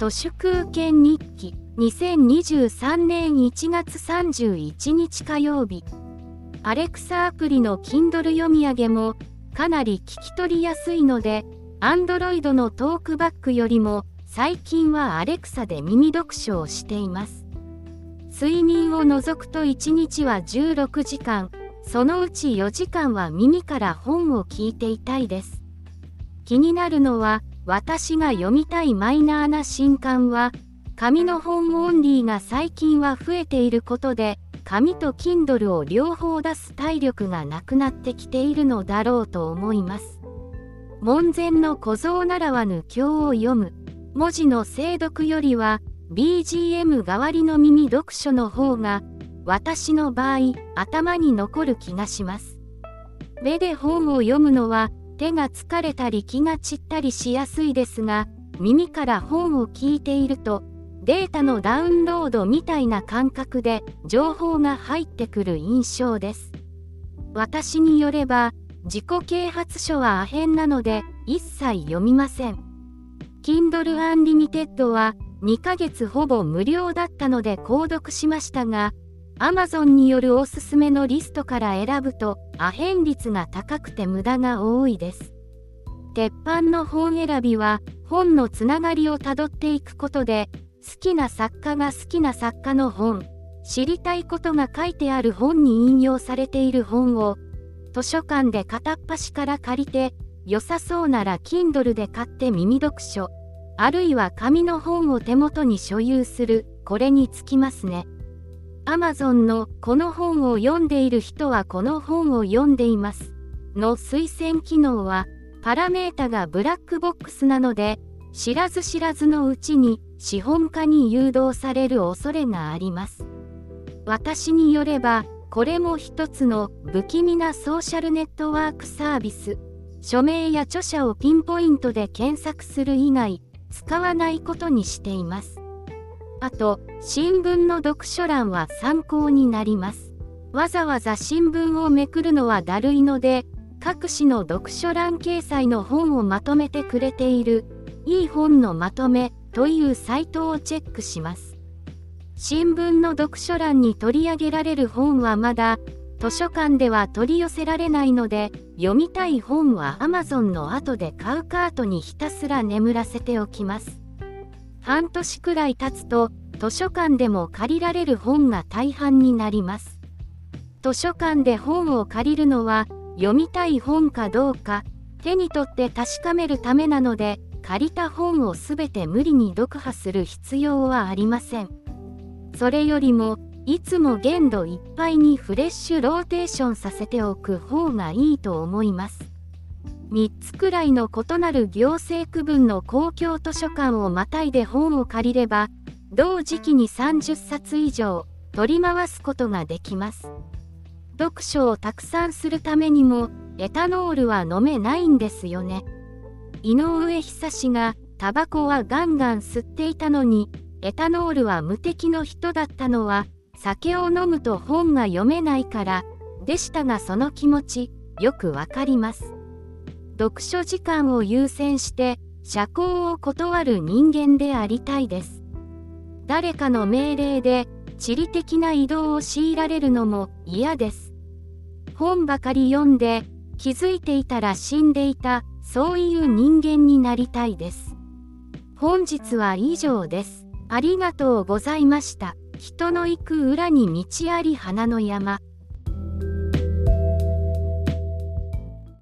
都市空権日記。2023年1月31日火曜日。アレクサアプリの Kindle 読み上げもかなり聞き取りやすいので Android のトークバックよりも最近はアレクサで耳読書をしています。睡眠を除くと1日は16時間。そのうち4時間は耳から本を聞いていたいです。気になるのは私が読みたいマイナーな新刊は紙の本オンリーが最近は増えていることで紙と Kindle を両方出す体力がなくなってきているのだろうと思います。門前の小僧ならわぬ経を読む。文字の精読よりは BGM 代わりの耳読書の方が私の場合頭に残る気がします。目で本を読むのは手が疲れたり気が散ったりしやすいですが耳から本を聞いているとデータのダウンロードみたいな感覚で情報が入ってくる印象です。私によれば自己啓発書はアヘンなので一切読みません。Kindle Unlimited は2ヶ月ほぼ無料だったので購読しましたが Amazon によるおすすめのリストから選ぶとアヘン率が高くて無駄が多いです。鉄板の本選びは本のつながりをたどっていくことで好きな作家が好きな作家の本知りたいことが書いてある本に引用されている本を図書館で片っ端から借りて良さそうなら Kindle で買って耳読書あるいは紙の本を手元に所有するこれにつきますね。Amazon のこの本を読んでいる人はこの本を読んでいます。の推薦機能はパラメータがブラックボックスなので知らず知らずのうちに資本家に誘導される恐れがあります。私によればこれも一つの不気味なソーシャルネットワークサービス。署名や著者をピンポイントで検索する以外使わないことにしています。あと新聞の読書欄は参考になります。わざわざ新聞をめくるのはだるいので各紙の読書欄掲載の本をまとめてくれているいい本のまとめというサイトをチェックします。新聞の読書欄に取り上げられる本はまだ図書館では取り寄せられないので読みたい本は Amazon の後で買うカートにひたすら眠らせておきます。半年くらい経つと図書館でも借りられる本が大半になります。図書館で本を借りるのは読みたい本かどうか手に取って確かめるためなので借りた本を全て無理に読破する必要はありません。それよりもいつも限度いっぱいにフレッシュローテーションさせておく方がいいと思います。3つくらいの異なる行政区分の公共図書館をまたいで本を借りれば同時期に30冊以上取り回すことができます。読書をたくさんするためにもエタノールは飲めないんですよね。井上久志がタバコはガンガン吸っていたのにエタノールは無敵の人だったのは酒を飲むと本が読めないからでしたがその気持ちよくわかります。読書時間を優先して社交を断る人間でありたいです。誰かの命令で地理的な移動を強いられるのも嫌です。本ばかり読んで気づいていたら死んでいたそういう人間になりたいです。本日は以上です。ありがとうございました。人の行く裏に道あり花の山。